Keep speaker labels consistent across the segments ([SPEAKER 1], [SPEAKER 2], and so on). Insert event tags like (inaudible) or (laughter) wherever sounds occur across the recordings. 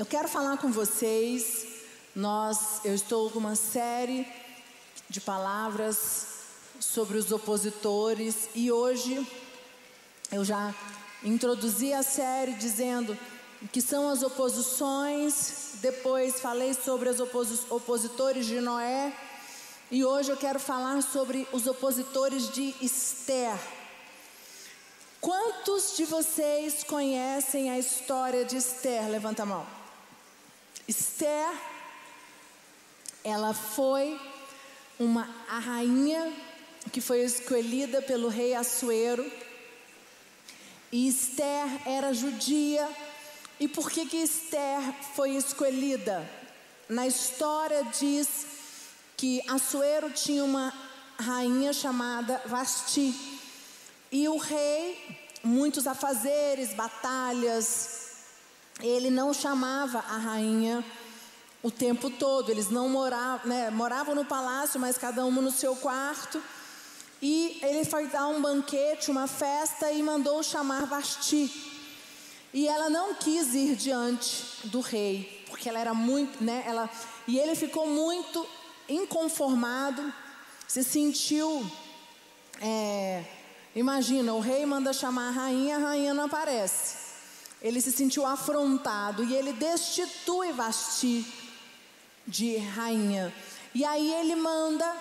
[SPEAKER 1] Eu quero falar com vocês. Nós, eu estou com uma série de palavras sobre os opositores e hoje eu já introduzi a série dizendo que são as oposições. Depois falei sobre os opositores de Noé e hoje eu quero falar sobre os opositores de Esther. Quantos de vocês conhecem a história de Esther? Levanta a mão. Esther, ela foi uma a rainha que foi escolhida pelo rei Assuero. E Esther era judia. E por que que Esther foi escolhida? Na história diz que Assuero tinha uma rainha chamada Vasti. E o rei, muitos afazeres, batalhas, ele não chamava a rainha o tempo todo, eles não moravam, né, moravam no palácio, mas cada um no seu quarto. E ele foi dar um banquete, uma festa e mandou chamar Vasti. E ela não quis ir diante do rei, porque ela era muito, né, ela, e ele ficou muito inconformado, se sentiu é, Imagina, o rei manda chamar a rainha, a rainha não aparece. Ele se sentiu afrontado e ele destitui Vasti de rainha. E aí ele manda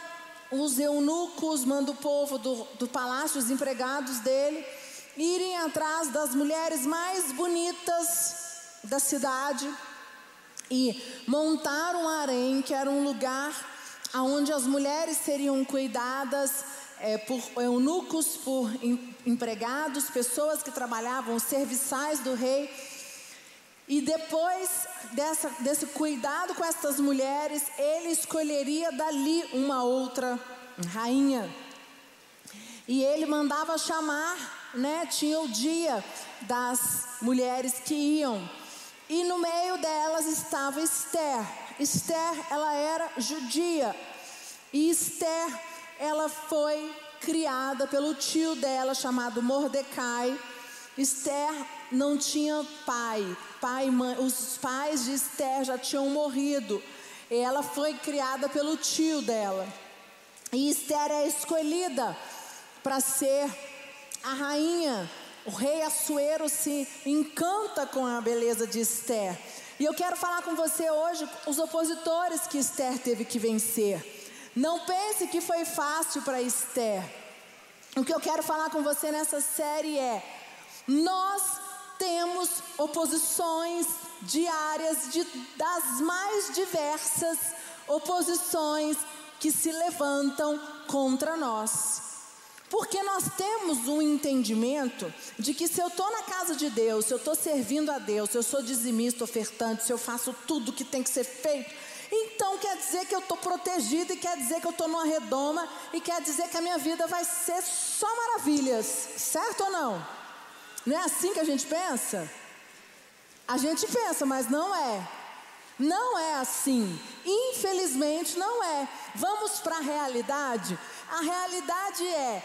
[SPEAKER 1] os eunucos, manda o povo do, do palácio, os empregados dele, irem atrás das mulheres mais bonitas da cidade e montar um harém, que era um lugar onde as mulheres seriam cuidadas é, por eunucos, por empregados, pessoas que trabalhavam, serviçais do rei. E depois dessa, desse cuidado com essas mulheres, ele escolheria dali uma outra rainha. E ele mandava chamar, né? Tinha o dia das mulheres que iam. E no meio delas estava Esther. Esther, ela era judia. E Esther ela foi criada pelo tio dela chamado Mordecai. Esther não tinha pai, pai mãe, os pais de Esther já tinham morrido. Ela foi criada pelo tio dela. E Esther é escolhida para ser a rainha. O rei Assuero se encanta com a beleza de Esther. E eu quero falar com você hoje os opositores que Esther teve que vencer. Não pense que foi fácil para Esther. O que eu quero falar com você nessa série é: nós temos oposições diárias de, das mais diversas oposições que se levantam contra nós. Porque nós temos um entendimento de que se eu estou na casa de Deus, se eu estou servindo a Deus, se eu sou dizimista, ofertante, se eu faço tudo que tem que ser feito, então quer dizer que eu estou protegido, e quer dizer que eu estou numa redoma, e quer dizer que a minha vida vai ser só maravilhas, certo ou não? Não é assim que a gente pensa? A gente pensa, mas não é. Não é assim. Infelizmente não é. Vamos para a realidade? A realidade é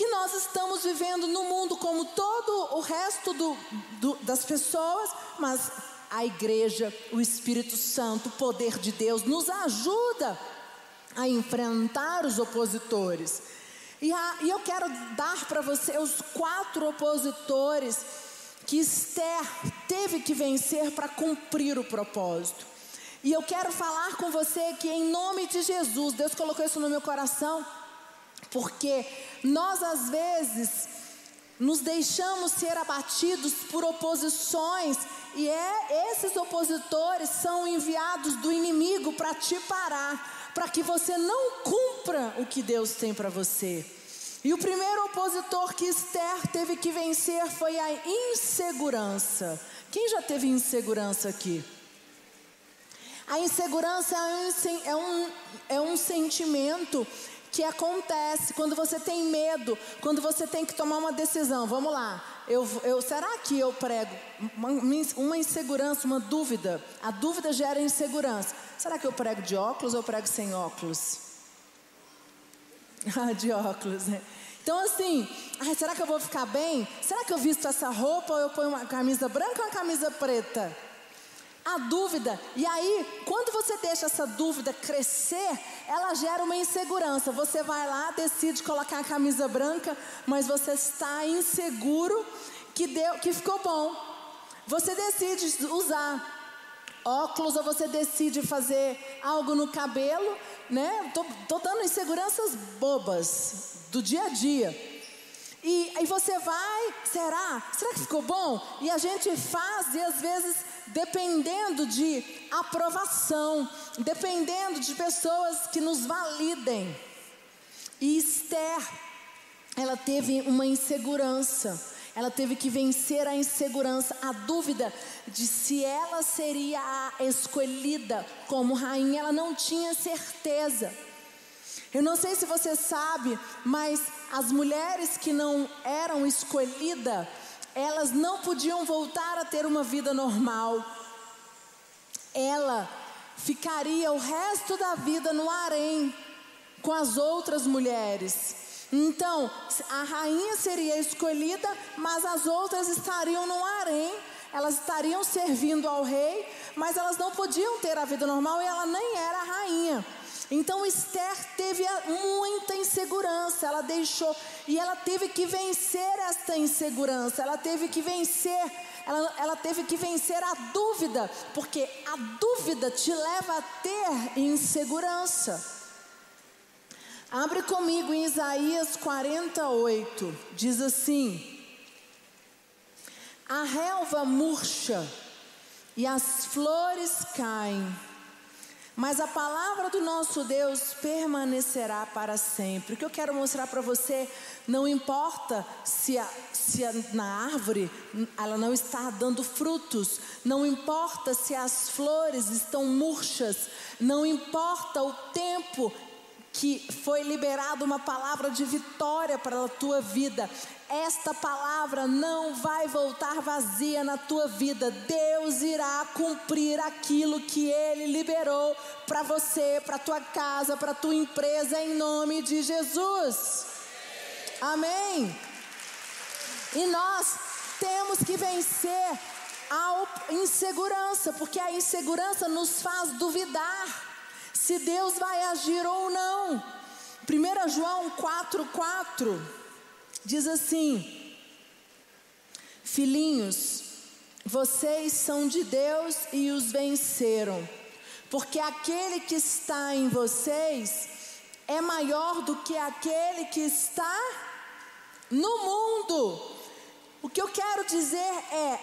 [SPEAKER 1] que nós estamos vivendo no mundo como todo o resto do, do, das pessoas, mas a igreja, o Espírito Santo, o poder de Deus nos ajuda a enfrentar os opositores. E, a, e eu quero dar para você os quatro opositores que Esther teve que vencer para cumprir o propósito. E eu quero falar com você que, em nome de Jesus, Deus colocou isso no meu coração, porque nós às vezes nos deixamos ser abatidos por oposições e é esses opositores são enviados do inimigo para te parar, para que você não cumpra o que Deus tem para você. E o primeiro opositor que Esther teve que vencer foi a insegurança. Quem já teve insegurança aqui? A insegurança é um, é um sentimento que acontece quando você tem medo, quando você tem que tomar uma decisão. Vamos lá. Eu, eu, será que eu prego uma, insegurança, uma dúvida? A dúvida gera insegurança. Será que eu prego de óculos ou prego sem óculos? (laughs) Ah, de óculos, né? Então assim, ai, será que eu vou ficar bem? Será que eu visto essa roupa ou eu ponho uma camisa branca ou uma camisa preta? A dúvida. E aí, quando você deixa essa dúvida crescer, ela gera uma insegurança. Você vai lá, decide colocar a camisa branca, mas você está inseguro que deu, que ficou bom. Você decide usar óculos ou você decide fazer algo no cabelo, né? Tô, tô dando inseguranças bobas do dia a dia. E aí você vai, será? Será que ficou bom? E a gente faz e às vezes dependendo de aprovação, dependendo de pessoas que nos validem. E Esther, ela teve uma insegurança. Ela teve que vencer a insegurança, a dúvida de se ela seria a escolhida como rainha, ela não tinha certeza. Eu não sei se você sabe, mas as mulheres que não eram escolhidas, elas não podiam voltar a ter uma vida normal. Ela ficaria o resto da vida no harém com as outras mulheres. Então, a rainha seria escolhida, mas as outras estariam no harém, elas estariam servindo ao rei, mas elas não podiam ter a vida normal e ela nem era rainha. Então Esther teve muita insegurança, ela deixou e ela teve que vencer esta insegurança, ela teve que vencer, ela, ela teve que vencer a dúvida, porque a dúvida te leva a ter insegurança. Abre comigo em Isaías 48, diz assim: A relva murcha e as flores caem mas a palavra do nosso Deus permanecerá para sempre. O que eu quero mostrar para você, não importa se, a, se a, na árvore ela não está dando frutos, não importa se as flores estão murchas, não importa o tempo que foi liberada uma palavra de vitória para a tua vida. Esta palavra não vai voltar vazia na tua vida. Deus irá cumprir aquilo que ele liberou para você, para tua casa, para tua empresa em nome de Jesus. Amém. E nós temos que vencer a insegurança, porque a insegurança nos faz duvidar se Deus vai agir ou não. 1 João 4,4 diz assim: Filhinhos, vocês são de Deus e os venceram, porque aquele que está em vocês é maior do que aquele que está no mundo. O que eu quero dizer é,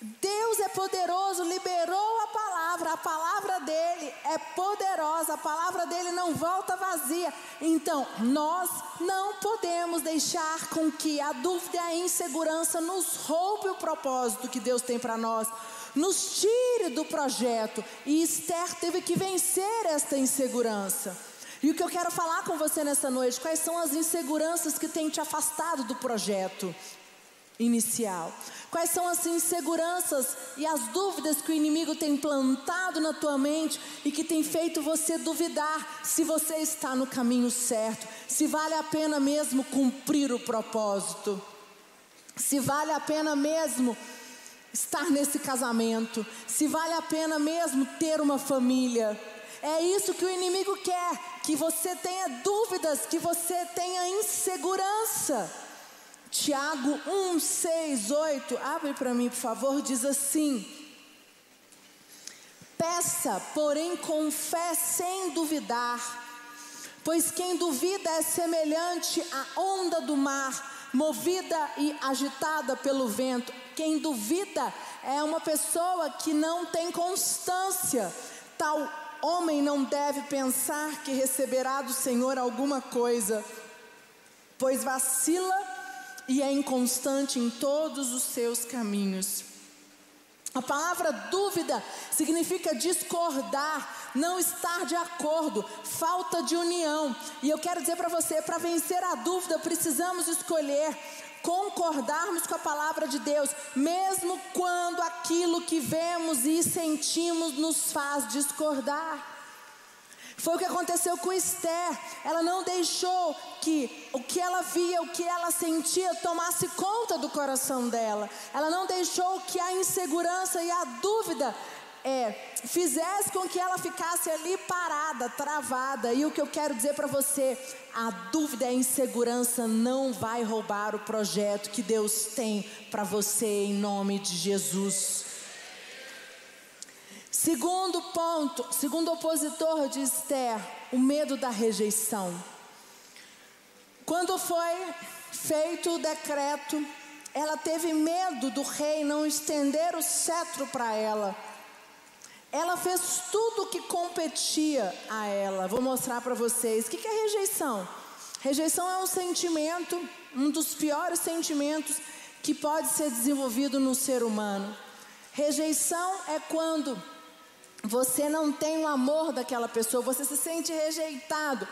[SPEAKER 1] Deus é poderoso, liberou a palavra, a palavra dele é poderosa, a palavra dele não volta vazia. Então, nós não podemos deixar com que a dúvida e a insegurança nos roube o propósito que Deus tem para nós, nos tire do projeto. E Esther teve que vencer esta insegurança. E o que eu quero falar com você nessa noite, quais são as inseguranças que têm te afastado do projeto? Inicial? Quais são as inseguranças e as dúvidas que o inimigo tem plantado na tua mente e que tem feito você duvidar se você está no caminho certo, se vale a pena mesmo cumprir o propósito, se vale a pena mesmo estar nesse casamento, se vale a pena mesmo ter uma família. É isso que o inimigo quer, que você tenha dúvidas, que você tenha insegurança. Tiago 1, 6, 8, abre para mim, por favor, diz assim: Peça, porém com fé sem duvidar, pois quem duvida é semelhante à onda do mar, movida e agitada pelo vento. Quem duvida é uma pessoa que não tem constância. Tal homem não deve pensar que receberá do Senhor alguma coisa, pois vacila e é inconstante em todos os seus caminhos. A palavra dúvida significa discordar, não estar de acordo, falta de união. E eu quero dizer para você: para vencer a dúvida, precisamos escolher concordarmos com a palavra de Deus, mesmo quando aquilo que vemos e sentimos nos faz discordar. Foi o que aconteceu com Esther. Ela não deixou que o que ela via, o que ela sentia, tomasse conta do coração dela. Ela não deixou que a insegurança e a dúvida é, fizesse com que ela ficasse ali parada, travada. E o que eu quero dizer para você, a dúvida e a insegurança não vai roubar o projeto que Deus tem para você em nome de Jesus. Segundo ponto, segundo opositor de Esther, o medo da rejeição. Quando foi feito o decreto, ela teve medo do rei não estender o cetro para ela. Ela fez tudo o que competia a ela. Vou mostrar para vocês. O que é rejeição? Rejeição é um sentimento, um dos piores sentimentos que pode ser desenvolvido no ser humano. Rejeição é quando você não tem o amor daquela pessoa, você se sente rejeitado.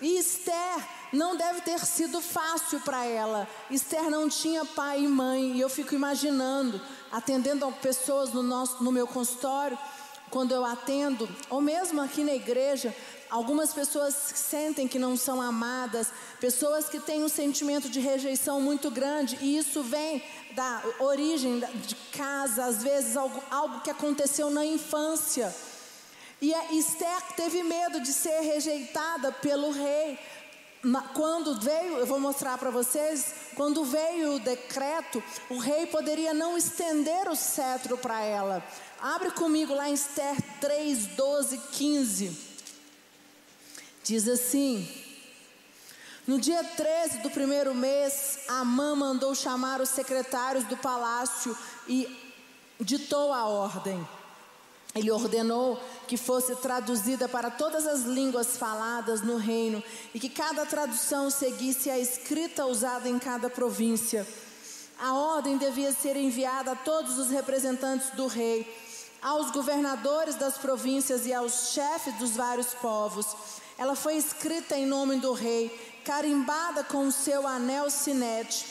[SPEAKER 1] E Esther não deve ter sido fácil para ela. Esther não tinha pai e mãe, e eu fico imaginando, atendendo pessoas no, nosso, no meu consultório, quando eu atendo, ou mesmo aqui na igreja, algumas pessoas sentem que não são amadas, pessoas que têm um sentimento de rejeição muito grande, e isso vem da origem de casa, às vezes algo, algo que aconteceu na infância. E a Esther teve medo de ser rejeitada pelo rei. Quando veio, eu vou mostrar para vocês, quando veio o decreto, o rei poderia não estender o cetro para ela. Abre comigo lá em Esther 3, 12, 15. Diz assim: No dia 13 do primeiro mês, Amã mandou chamar os secretários do palácio e ditou a ordem. Ele ordenou que fosse traduzida para todas as línguas faladas no reino e que cada tradução seguisse a escrita usada em cada província. A ordem devia ser enviada a todos os representantes do rei, aos governadores das províncias e aos chefes dos vários povos. Ela foi escrita em nome do rei, carimbada com o seu anel sinete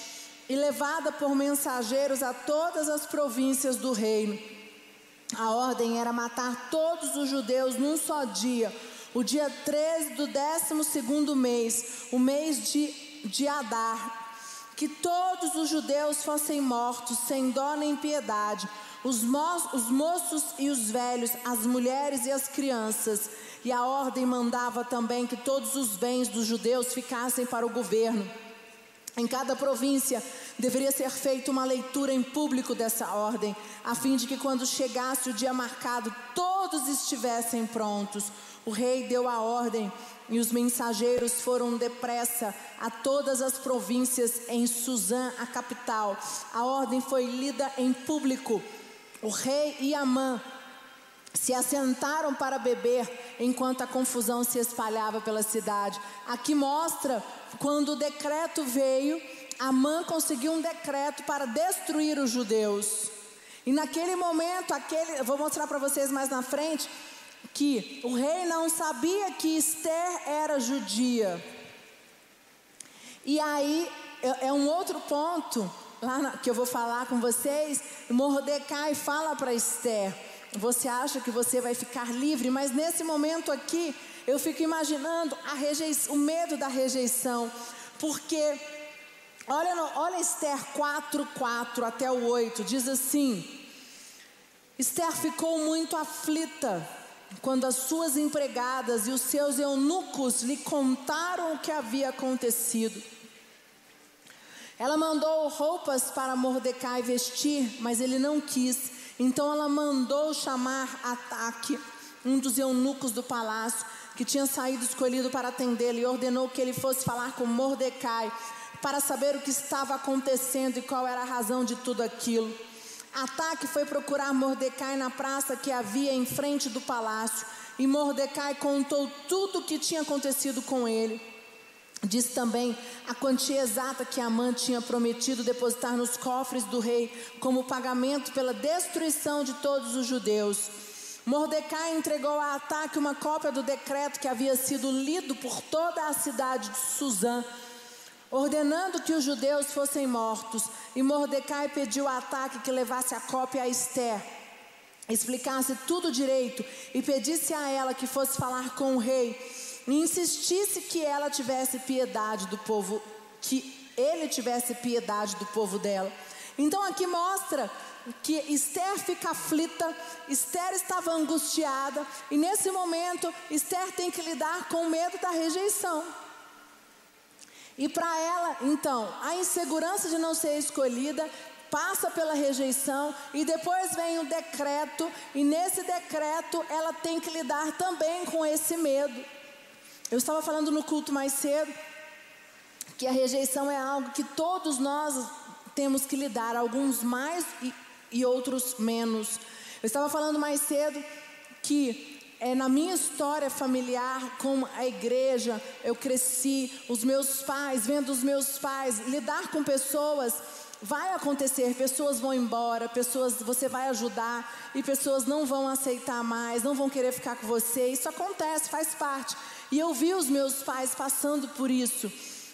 [SPEAKER 1] e levada por mensageiros a todas as províncias do reino. A ordem era matar todos os judeus num só dia, o dia 13 do 12 mês, o mês de, de Adar. Que todos os judeus fossem mortos, sem dó nem piedade, os, mo os moços e os velhos, as mulheres e as crianças. E a ordem mandava também que todos os bens dos judeus ficassem para o governo. Em cada província deveria ser feita uma leitura em público dessa ordem, a fim de que quando chegasse o dia marcado, todos estivessem prontos. O rei deu a ordem e os mensageiros foram depressa a todas as províncias em Suzã, a capital. A ordem foi lida em público. O rei e Amã se assentaram para beber enquanto a confusão se espalhava pela cidade. Aqui mostra quando o decreto veio, Amã conseguiu um decreto para destruir os judeus. E naquele momento, aquele, vou mostrar para vocês mais na frente, que o rei não sabia que Esther era judia. E aí é, é um outro ponto lá na, que eu vou falar com vocês. Mordecai fala para Esther: você acha que você vai ficar livre, mas nesse momento aqui eu fico imaginando o medo da rejeição, porque olha, no, olha Esther 4, 4 até o 8, diz assim: Esther ficou muito aflita quando as suas empregadas e os seus eunucos lhe contaram o que havia acontecido. Ela mandou roupas para Mordecai vestir, mas ele não quis. Então ela mandou chamar Ataque, um dos eunucos do palácio, que tinha saído escolhido para atendê-lo, e ordenou que ele fosse falar com Mordecai para saber o que estava acontecendo e qual era a razão de tudo aquilo. Ataque foi procurar Mordecai na praça que havia em frente do palácio, e Mordecai contou tudo o que tinha acontecido com ele. Diz também a quantia exata que Amã tinha prometido depositar nos cofres do rei como pagamento pela destruição de todos os judeus. Mordecai entregou a Ataque uma cópia do decreto que havia sido lido por toda a cidade de Suzã, ordenando que os judeus fossem mortos. E Mordecai pediu a Ataque que levasse a cópia a Esther, explicasse tudo direito e pedisse a ela que fosse falar com o rei e insistisse que ela tivesse piedade do povo, que ele tivesse piedade do povo dela. Então aqui mostra que Esther fica aflita, Esther estava angustiada, e nesse momento Esther tem que lidar com o medo da rejeição. E para ela, então, a insegurança de não ser escolhida passa pela rejeição e depois vem o decreto, e nesse decreto ela tem que lidar também com esse medo. Eu estava falando no culto mais cedo que a rejeição é algo que todos nós temos que lidar, alguns mais e, e outros menos. Eu estava falando mais cedo que é, na minha história familiar com a igreja, eu cresci, os meus pais, vendo os meus pais lidar com pessoas, vai acontecer, pessoas vão embora, pessoas você vai ajudar e pessoas não vão aceitar mais, não vão querer ficar com você. Isso acontece, faz parte. E eu vi os meus pais passando por isso.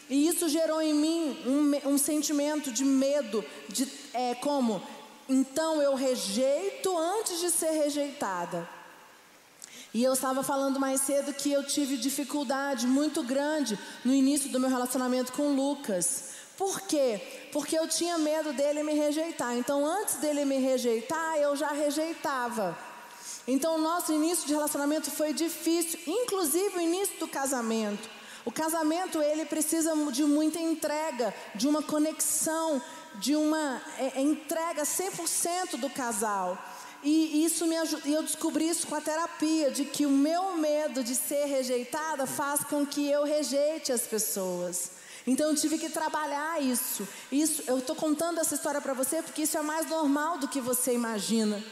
[SPEAKER 1] E isso gerou em mim um, um sentimento de medo, de é, como? Então eu rejeito antes de ser rejeitada. E eu estava falando mais cedo que eu tive dificuldade muito grande no início do meu relacionamento com Lucas. Por quê? Porque eu tinha medo dele me rejeitar. Então, antes dele me rejeitar, eu já rejeitava. Então, o nosso início de relacionamento foi difícil, inclusive o início do casamento. O casamento ele precisa de muita entrega, de uma conexão, de uma é, é entrega 100% do casal. E isso me ajuda, eu descobri isso com a terapia, de que o meu medo de ser rejeitada faz com que eu rejeite as pessoas. Então eu tive que trabalhar isso. Isso, eu estou contando essa história para você porque isso é mais normal do que você imagina.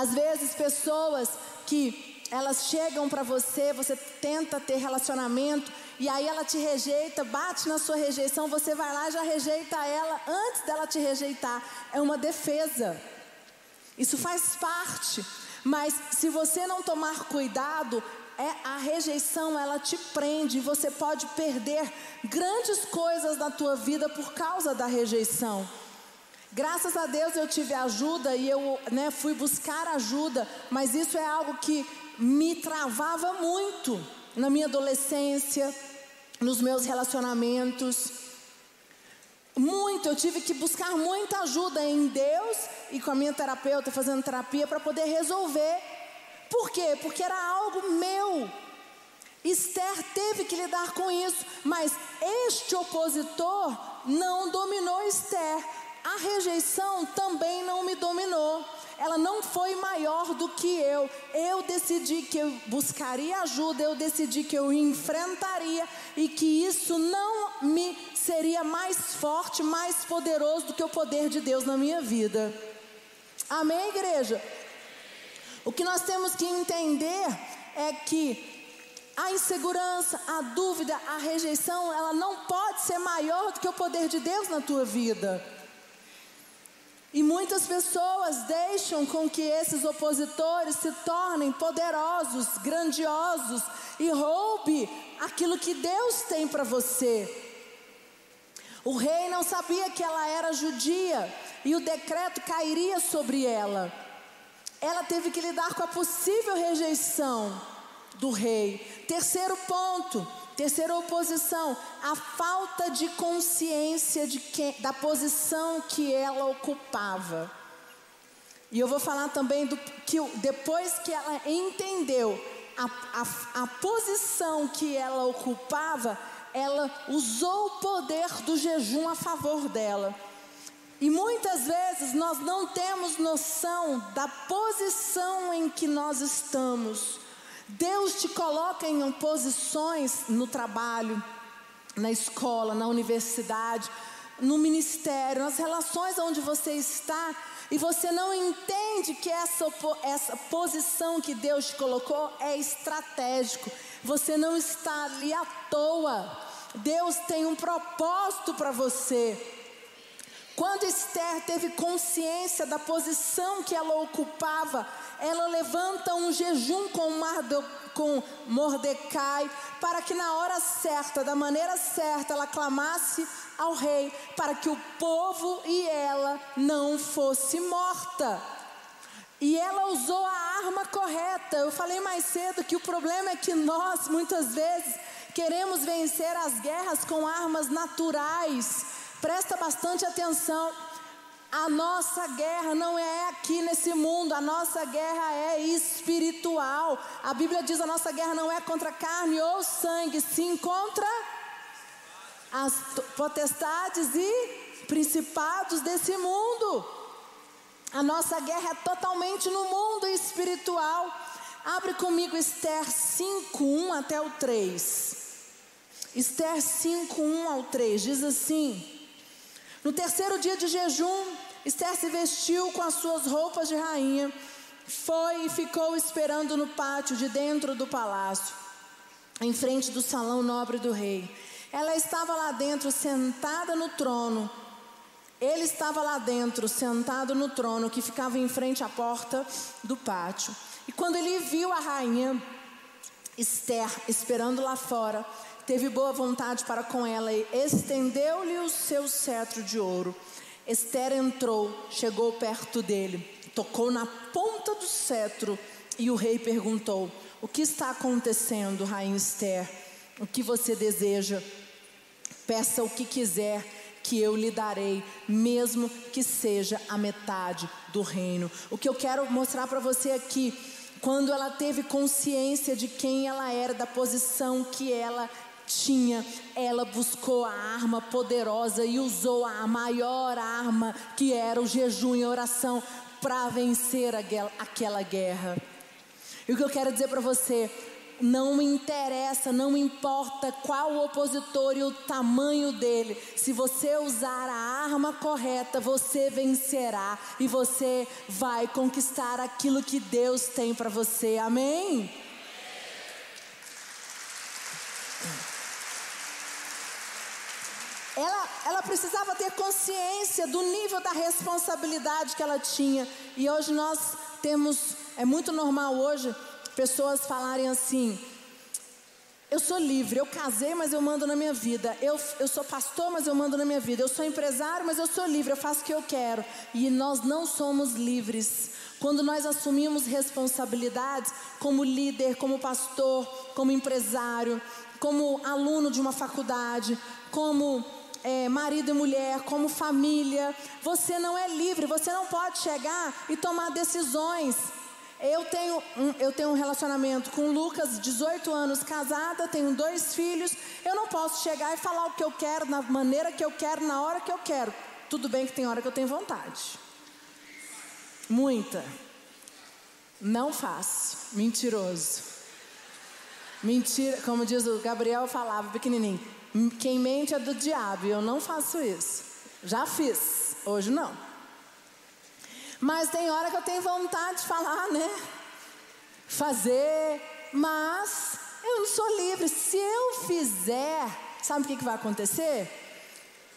[SPEAKER 1] Às vezes pessoas que elas chegam para você, você tenta ter relacionamento e aí ela te rejeita, bate na sua rejeição, você vai lá e já rejeita ela antes dela te rejeitar. É uma defesa. Isso faz parte. Mas se você não tomar cuidado, é a rejeição, ela te prende, você pode perder grandes coisas na tua vida por causa da rejeição. Graças a Deus eu tive ajuda e eu né, fui buscar ajuda, mas isso é algo que me travava muito na minha adolescência, nos meus relacionamentos. Muito, eu tive que buscar muita ajuda em Deus e com a minha terapeuta fazendo terapia para poder resolver. Por quê? Porque era algo meu. Esther teve que lidar com isso, mas este opositor não dominou Esther. A rejeição também não me dominou ela não foi maior do que eu. Eu decidi que eu buscaria ajuda, eu decidi que eu enfrentaria e que isso não me seria mais forte, mais poderoso do que o poder de Deus na minha vida. Amém, igreja? O que nós temos que entender é que a insegurança, a dúvida, a rejeição, ela não pode ser maior do que o poder de Deus na tua vida. E muitas pessoas deixam com que esses opositores se tornem poderosos, grandiosos e roube aquilo que Deus tem para você. O rei não sabia que ela era judia e o decreto cairia sobre ela. Ela teve que lidar com a possível rejeição do rei. Terceiro ponto, Terceira oposição, a falta de consciência de quem, da posição que ela ocupava. E eu vou falar também do que depois que ela entendeu a, a, a posição que ela ocupava, ela usou o poder do jejum a favor dela. E muitas vezes nós não temos noção da posição em que nós estamos. Deus te coloca em posições no trabalho, na escola, na universidade, no ministério, nas relações onde você está, e você não entende que essa, essa posição que Deus te colocou é estratégico. Você não está ali à toa. Deus tem um propósito para você. Quando Esther teve consciência da posição que ela ocupava, ela levanta um jejum com, Mordecai, para que na hora certa, da maneira certa, ela clamasse ao rei, para que o povo e ela não fosse morta. E ela usou a arma correta. Eu falei mais cedo que o problema é que nós, muitas vezes, queremos vencer as guerras com armas naturais Presta bastante atenção. A nossa guerra não é aqui nesse mundo, a nossa guerra é espiritual. A Bíblia diz: a nossa guerra não é contra carne ou sangue, sim contra as potestades e principados desse mundo. A nossa guerra é totalmente no mundo espiritual. Abre comigo Esther 5, 1 até o 3. Esther 5, 1 ao 3 diz assim: No terceiro dia de jejum, Esther se vestiu com as suas roupas de rainha, foi e ficou esperando no pátio de dentro do palácio, em frente do salão nobre do rei. Ela estava lá dentro, sentada no trono. Ele estava lá dentro, sentado no trono, que ficava em frente à porta do pátio. E quando ele viu a rainha Esther esperando lá fora, teve boa vontade para com ela e estendeu-lhe o seu cetro de ouro. Esther entrou, chegou perto dele, tocou na ponta do cetro e o rei perguntou: O que está acontecendo, rainha Esther? O que você deseja? Peça o que quiser, que eu lhe darei, mesmo que seja a metade do reino. O que eu quero mostrar para você aqui, quando ela teve consciência de quem ela era, da posição que ela tinha, ela buscou a arma poderosa e usou a maior arma, que era o jejum e oração, para vencer aquela guerra. E o que eu quero dizer para você, não interessa, não importa qual o opositor e o tamanho dele. Se você usar a arma correta, você vencerá e você vai conquistar aquilo que Deus tem para você. Amém? Ela, ela precisava ter consciência do nível da responsabilidade que ela tinha. E hoje nós temos, é muito normal hoje, pessoas falarem assim: eu sou livre, eu casei, mas eu mando na minha vida. Eu, eu sou pastor, mas eu mando na minha vida. Eu sou empresário, mas eu sou livre, eu faço o que eu quero. E nós não somos livres. Quando nós assumimos responsabilidades como líder, como pastor, como empresário, como aluno de uma faculdade, como é, marido e mulher, como família, você não é livre, você não pode chegar e tomar decisões eu tenho, um, eu tenho um relacionamento com Lucas, 18 anos, casada, tenho dois filhos. Eu não posso chegar e falar o que eu quero, na maneira que eu quero, na hora que eu quero. Tudo bem que tem hora que eu tenho vontade. Muita. Não faço. Mentiroso. Mentira, como diz o Gabriel falava pequenininho. Quem mente é do diabo. E eu não faço isso. Já fiz. Hoje não. Mas tem hora que eu tenho vontade de falar, né? Fazer, mas eu não sou livre. Se eu fizer, sabe o que, que vai acontecer?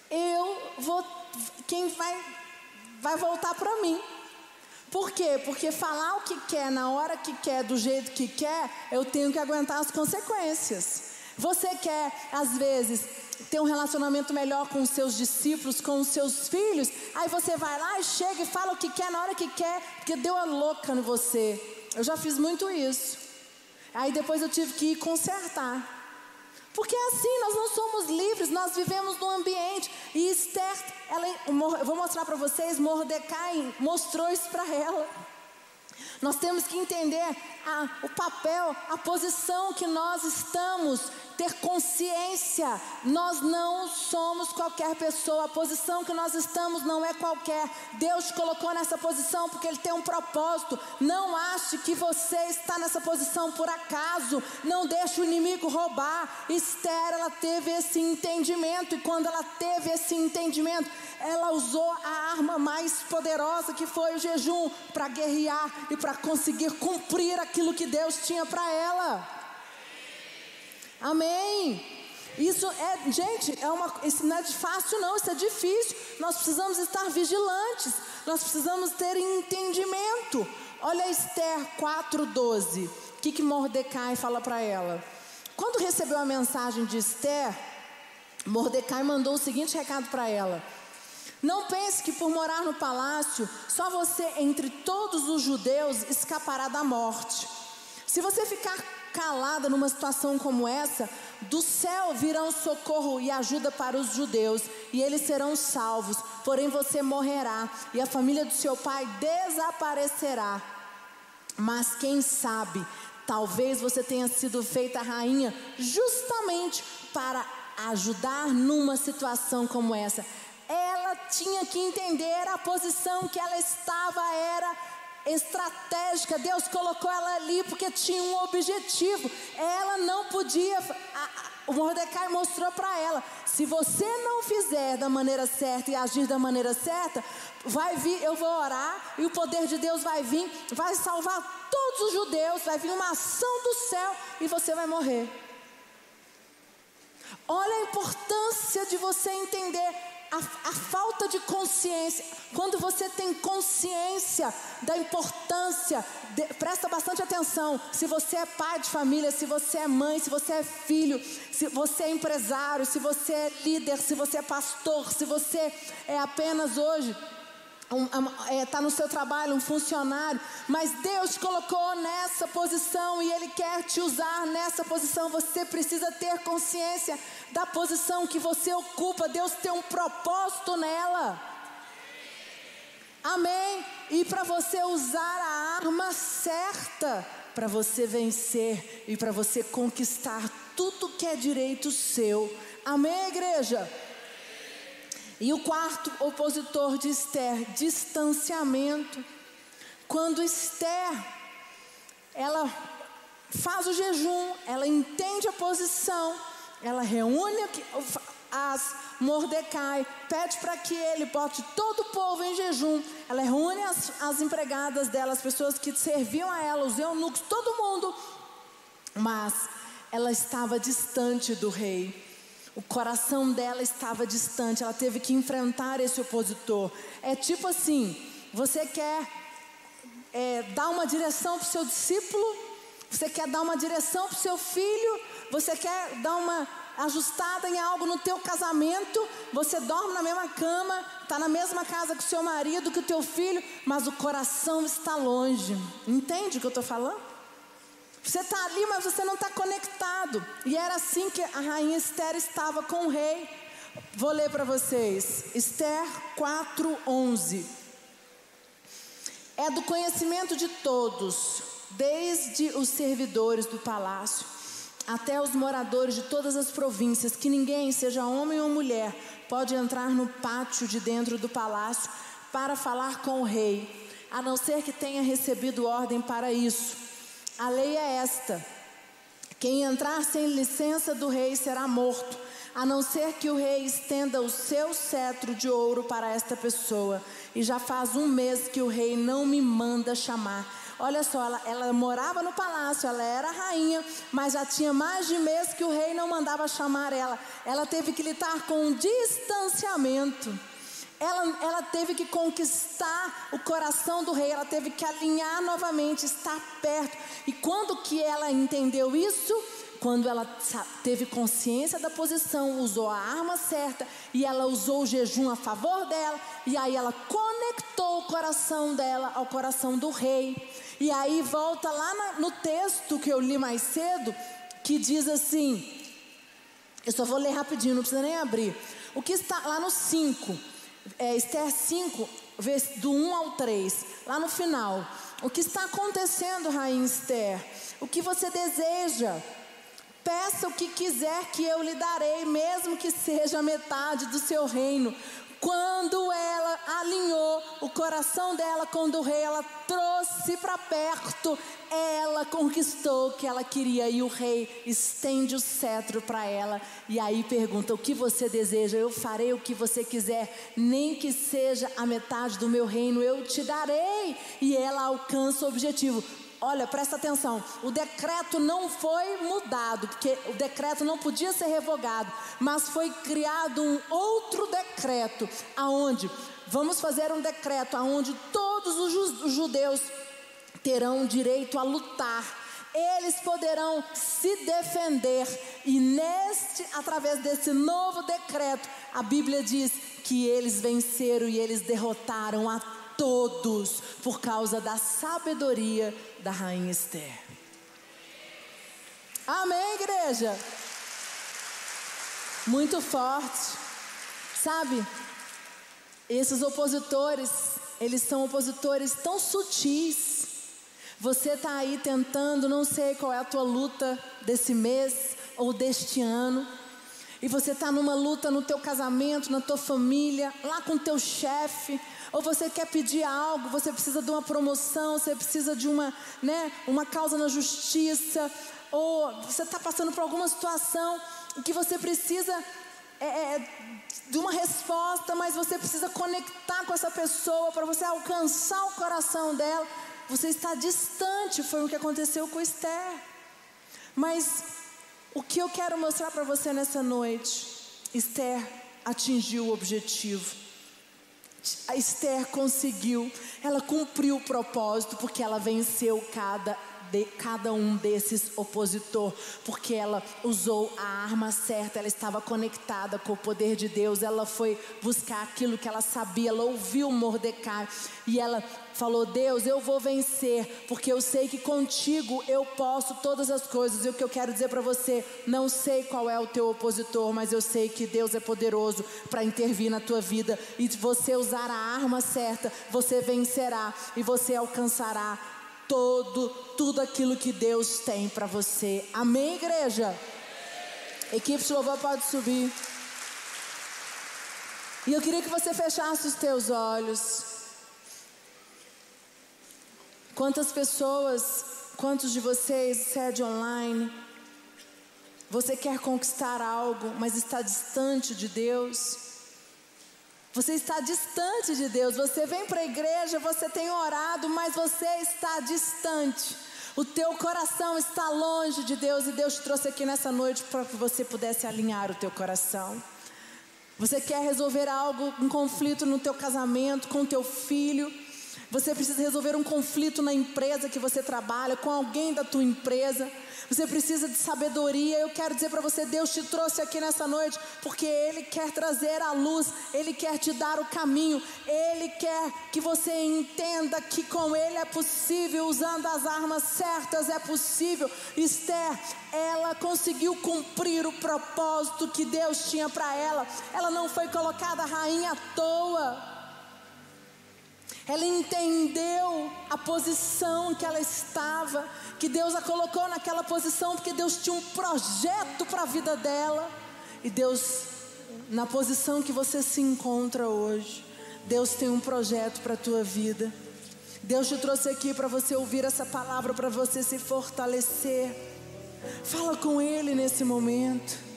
[SPEAKER 1] Eu vou. Quem vai, vai voltar para mim. Por quê? Porque falar o que quer na hora que quer, do jeito que quer, eu tenho que aguentar as consequências. Você quer, às vezes, ter um relacionamento melhor com os seus discípulos, com os seus filhos, aí você vai lá e chega e fala o que quer na hora que quer, porque deu a louca em você. Eu já fiz muito isso. Aí depois eu tive que ir consertar. Porque é assim, nós não somos livres, nós vivemos num ambiente. E Esther, ela, eu vou mostrar para vocês, Mordecai mostrou isso para ela. Nós temos que entender a, o papel, a posição que nós estamos ter consciência. Nós não somos qualquer pessoa, a posição que nós estamos não é qualquer. Deus te colocou nessa posição porque Ele tem um propósito. Não ache que você está nessa posição por acaso. Não deixe o inimigo roubar. Esther, ela teve esse entendimento, e quando ela teve esse entendimento, ela usou a arma mais poderosa que foi o jejum para guerrear e para conseguir cumprir aquilo que Deus tinha para ela. Amém. Isso é, gente, é uma, isso não é fácil não, isso é difícil. Nós precisamos estar vigilantes, nós precisamos ter entendimento. Olha Esther 4:12. O que que Mordecai fala para ela? Quando recebeu a mensagem de Esther, Mordecai mandou o seguinte recado para ela: Não pense que por morar no palácio, só você entre todos os judeus escapará da morte. Se você ficar calada numa situação como essa, do céu virão socorro e ajuda para os judeus, e eles serão salvos. porém você morrerá, e a família do seu pai desaparecerá. Mas quem sabe, talvez você tenha sido feita rainha justamente para ajudar numa situação como essa. Ela tinha que entender a posição que ela estava era estratégica. Deus colocou ela ali porque tinha um objetivo. Ela não podia. O Mordecai mostrou para ela: se você não fizer da maneira certa e agir da maneira certa, vai vir, eu vou orar e o poder de Deus vai vir, vai salvar todos os judeus, vai vir uma ação do céu e você vai morrer. Olha a importância de você entender a, a, falta de consciência. Quando você tem consciência da importância, de, presta bastante atenção. Se você é pai de família, se você é mãe, se você é filho, se você é empresário, se você é líder, se você é pastor, se você é apenas hoje está é, tá no seu trabalho, um funcionário, mas Deus te colocou nessa posição e Ele quer te usar nessa posição. Você precisa ter consciência da posição que você ocupa. Deus tem um propósito nela. Amém? E para você usar a arma certa, para você vencer e para você conquistar tudo que é direito seu. Amém, igreja? E o quarto opositor de Esther, distanciamento. Quando Esther, ela faz o jejum, ela entende a posição, ela reúne as Mordecai, pede para que ele bote todo o povo em jejum. Ela reúne as, as empregadas dela, as pessoas que serviam a ela, os eunucos, todo mundo. Mas ela estava distante do rei. O coração dela estava distante, ela teve que enfrentar esse opositor. É tipo assim: você quer é, dar uma direção para o seu discípulo, você quer dar uma direção para o seu filho, você quer dar uma ajustada em algo no teu casamento, você dorme na mesma cama, está na mesma casa que o seu marido, que o teu filho, mas o coração está longe. Entende o que eu estou falando? Você está ali, mas você não está conectado. E era assim que a rainha Esther estava com o rei. Vou ler para vocês. Esther 4:11. É do conhecimento de todos, desde os servidores do palácio até os moradores de todas as províncias, que ninguém, seja homem ou mulher, pode entrar no pátio de dentro do palácio para falar com o rei, a não ser que tenha recebido ordem para isso. A lei é esta: quem entrar sem licença do rei será morto, a não ser que o rei estenda o seu cetro de ouro para esta pessoa. E já faz um mês que o rei não me manda chamar. Olha só, ela, ela morava no palácio, ela era rainha, mas já tinha mais de mês que o rei não mandava chamar ela. Ela teve que lidar com um distanciamento ela, ela teve que conquistar o coração do rei, ela teve que alinhar novamente, estar perto. E quando que ela entendeu isso? Quando ela teve consciência da posição, usou a arma certa e ela usou o jejum a favor dela, e aí ela conectou o coração dela ao coração do rei. E aí volta lá no texto que eu li mais cedo, que diz assim: eu só vou ler rapidinho, não precisa nem abrir. O que está lá no 5 é, Esther 5, do 1 ao 3, lá no final. O que está acontecendo, Rainha Esther? O que você deseja? Peça o que quiser que eu lhe darei, mesmo que seja metade do seu reino. Quando ela alinhou o coração dela com o do rei, ela trouxe para perto, ela conquistou o que ela queria e o rei estende o cetro para ela e aí pergunta: "O que você deseja? Eu farei o que você quiser, nem que seja a metade do meu reino, eu te darei". E ela alcança o objetivo. Olha, presta atenção. O decreto não foi mudado, porque o decreto não podia ser revogado, mas foi criado um outro decreto, aonde vamos fazer um decreto aonde todos os judeus terão direito a lutar. Eles poderão se defender e neste através desse novo decreto, a Bíblia diz que eles venceram e eles derrotaram a todos por causa da sabedoria da rainha Esther. Amém, igreja? Muito forte. Sabe? Esses opositores, eles são opositores tão sutis. Você está aí tentando, não sei qual é a tua luta desse mês ou deste ano. E você está numa luta no teu casamento, na tua família, lá com teu chefe, ou você quer pedir algo, você precisa de uma promoção, você precisa de uma, né, uma causa na justiça, ou você está passando por alguma situação que você precisa é, é, de uma resposta, mas você precisa conectar com essa pessoa para você alcançar o coração dela. Você está distante, foi o que aconteceu com Esther. Mas o que eu quero mostrar para você nessa noite, Esther atingiu o objetivo. A Esther conseguiu, ela cumpriu o propósito, porque ela venceu cada de cada um desses opositor, porque ela usou a arma certa, ela estava conectada com o poder de Deus, ela foi buscar aquilo que ela sabia, ela ouviu Mordecai e ela falou: Deus, eu vou vencer, porque eu sei que contigo eu posso todas as coisas. E o que eu quero dizer para você, não sei qual é o teu opositor, mas eu sei que Deus é poderoso para intervir na tua vida e você usar a arma certa, você vencerá e você alcançará todo, tudo aquilo que Deus tem para você. Amém, igreja? Equipe de louvor pode subir. E eu queria que você fechasse os teus olhos. Quantas pessoas, quantos de vocês, sede online, você quer conquistar algo, mas está distante de Deus? Você está distante de Deus. Você vem para a igreja, você tem orado, mas você está distante. O teu coração está longe de Deus e Deus te trouxe aqui nessa noite para que você pudesse alinhar o teu coração. Você quer resolver algo, um conflito no teu casamento, com o teu filho. Você precisa resolver um conflito na empresa que você trabalha, com alguém da tua empresa. Você precisa de sabedoria. Eu quero dizer para você, Deus te trouxe aqui nessa noite porque Ele quer trazer a luz, Ele quer te dar o caminho, Ele quer que você entenda que com Ele é possível, usando as armas certas é possível. Esther, ela conseguiu cumprir o propósito que Deus tinha para ela. Ela não foi colocada rainha à toa. Ela entendeu a posição que ela estava que Deus a colocou naquela posição porque Deus tinha um projeto para a vida dela. E Deus, na posição que você se encontra hoje, Deus tem um projeto para a tua vida. Deus te trouxe aqui para você ouvir essa palavra, para você se fortalecer. Fala com Ele nesse momento.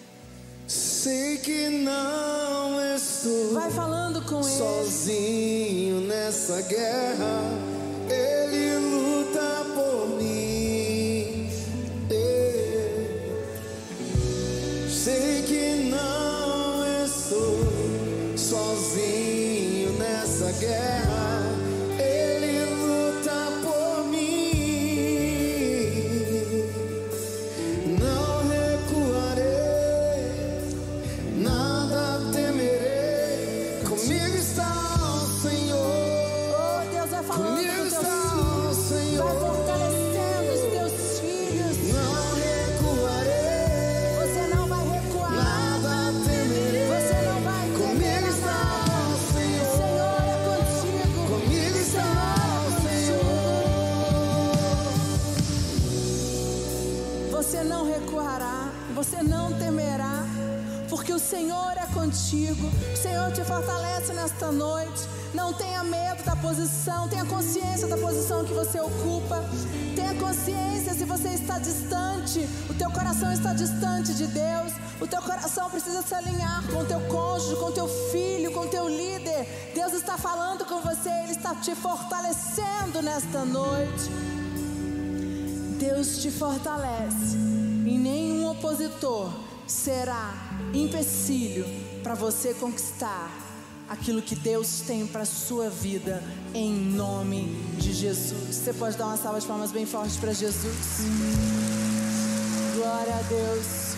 [SPEAKER 2] Sei que não estou
[SPEAKER 1] Vai falando com
[SPEAKER 2] ele. sozinho nessa guerra.
[SPEAKER 1] Contigo. O Senhor te fortalece nesta noite. Não tenha medo da posição, tenha consciência da posição que você ocupa. Tenha consciência se você está distante, o teu coração está distante de Deus. O teu coração precisa se alinhar com o teu cônjuge, com o teu filho, com o teu líder. Deus está falando com você, Ele está te fortalecendo nesta noite. Deus te fortalece e nenhum opositor será empecilho para você conquistar aquilo que Deus tem para sua vida em nome de Jesus. Você pode dar uma salva de palmas bem forte para Jesus. Glória a Deus.